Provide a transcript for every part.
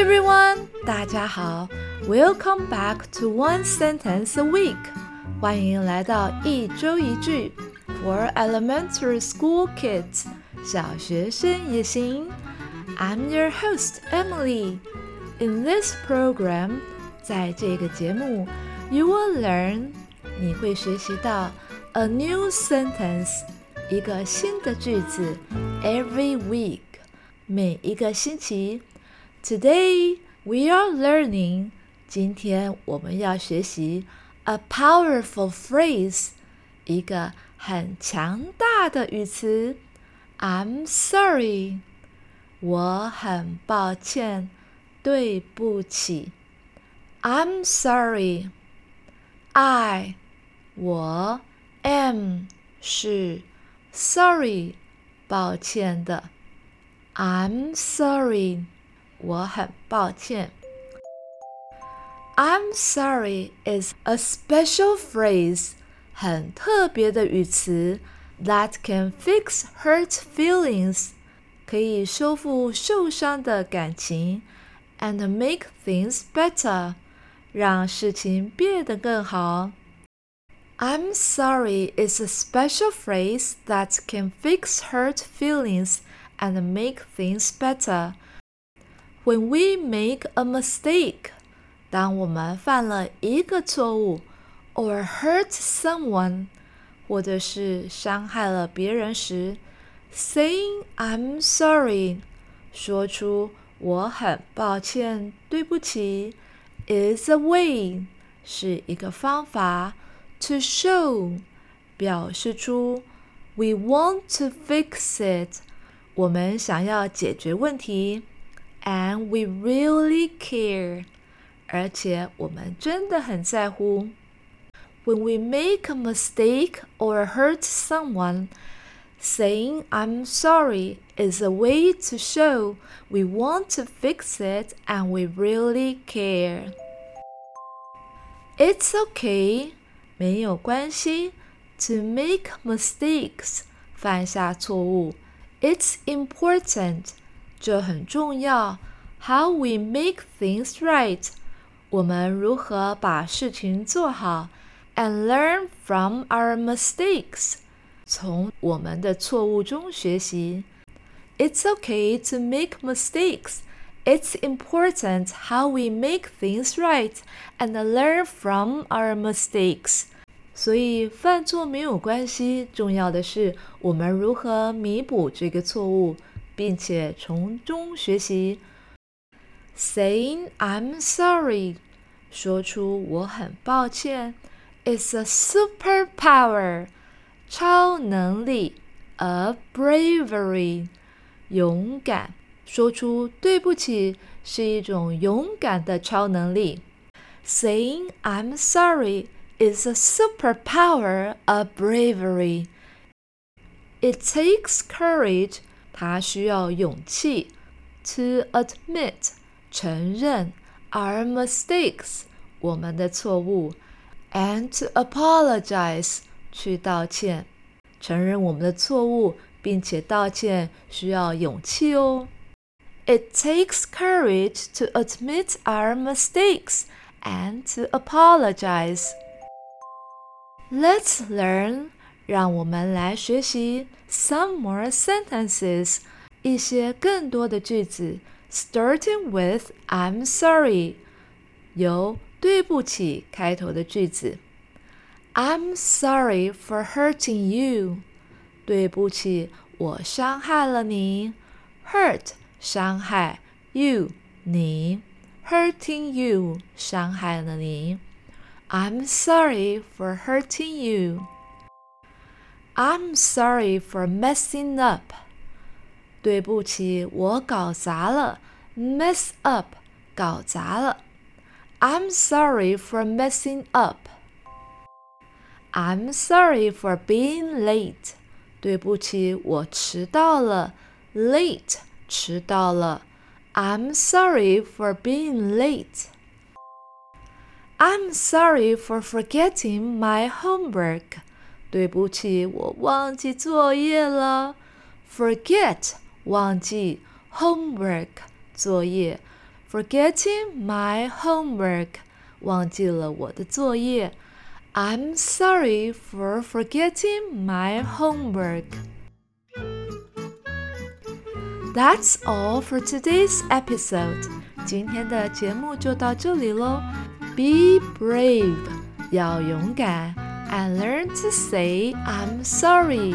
everyone，大家好，Welcome back to One Sentence a Week，欢迎来到一周一句 for elementary school kids，小学生也行。I'm your host Emily. In this program，在这个节目，you will learn，你会学习到 a new sentence，一个新的句子，every week，每一个星期。 Today we are learning. 今天我们要学习 a powerful phrase，一个很强大的语词。I'm sorry，我很抱歉，对不起。I'm sorry. I 我 am 是 sorry 抱歉的。I'm sorry. 我很抱歉。I'm sorry is a special phrase，很特别的语词，that can fix hurt feelings，可以修复受伤的感情，and make things better，让事情变得更好。I'm sorry is a special phrase that can fix hurt feelings and make things better. When we make a mistake，当我们犯了一个错误，or hurt someone，或者是伤害了别人时，saying I'm sorry，说出我很抱歉、对不起，is a way，是一个方法，to show，表示出 we want to fix it，我们想要解决问题。 and we really care，而且我们真的很在乎。When we make a mistake or hurt someone, saying I'm sorry is a way to show we want to fix it and we really care. It's okay，没有关系，to make mistakes，犯下错误。It's important。 这很重要。How we make things right，我们如何把事情做好，and learn from our mistakes，从我们的错误中学习。It's okay to make mistakes. It's important how we make things right and learn from our mistakes. 所以犯错没有关系，重要的是我们如何弥补这个错误。 并且从中学习。Saying I'm sorry，说出我很抱歉，is a superpower，超能力，a bravery，勇敢。说出对不起是一种勇敢的超能力。Saying I'm sorry is a superpower of bravery. It takes courage 它需要勇气，to admit 承认 our mistakes 我们的错误，and to apologize 去道歉，承认我们的错误并且道歉需要勇气哦。It takes courage to admit our mistakes and to apologize. Let's learn 让我们来学习 some more sentences，一些更多的句子，starting with I'm sorry，由对不起开头的句子。I'm sorry for hurting you，对不起，我伤害了你。Hurt 伤害，you 你，hurting you 伤害了你。I'm sorry for hurting you。 I'm sorry for messing up。对不起，我搞砸了。Mess up，搞砸了。I'm sorry for messing up。I'm sorry for being late。对不起，我迟到了。Late，迟到了。I'm sorry for being late。I'm sorry for forgetting my homework. 对不起，我忘记作业了。Forget 忘记，homework 作业。 forgetting my homework，忘记了我的作业。I'm sorry for forgetting my homework. That's all for today's episode. 今天的节目就到这里喽。Be brave，要勇敢 ，and learn to say I'm sorry，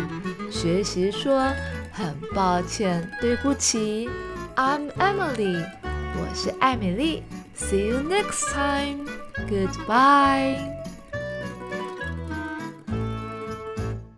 学习说很抱歉，对不起。I'm Emily，我是艾美丽。See you next time. Goodbye.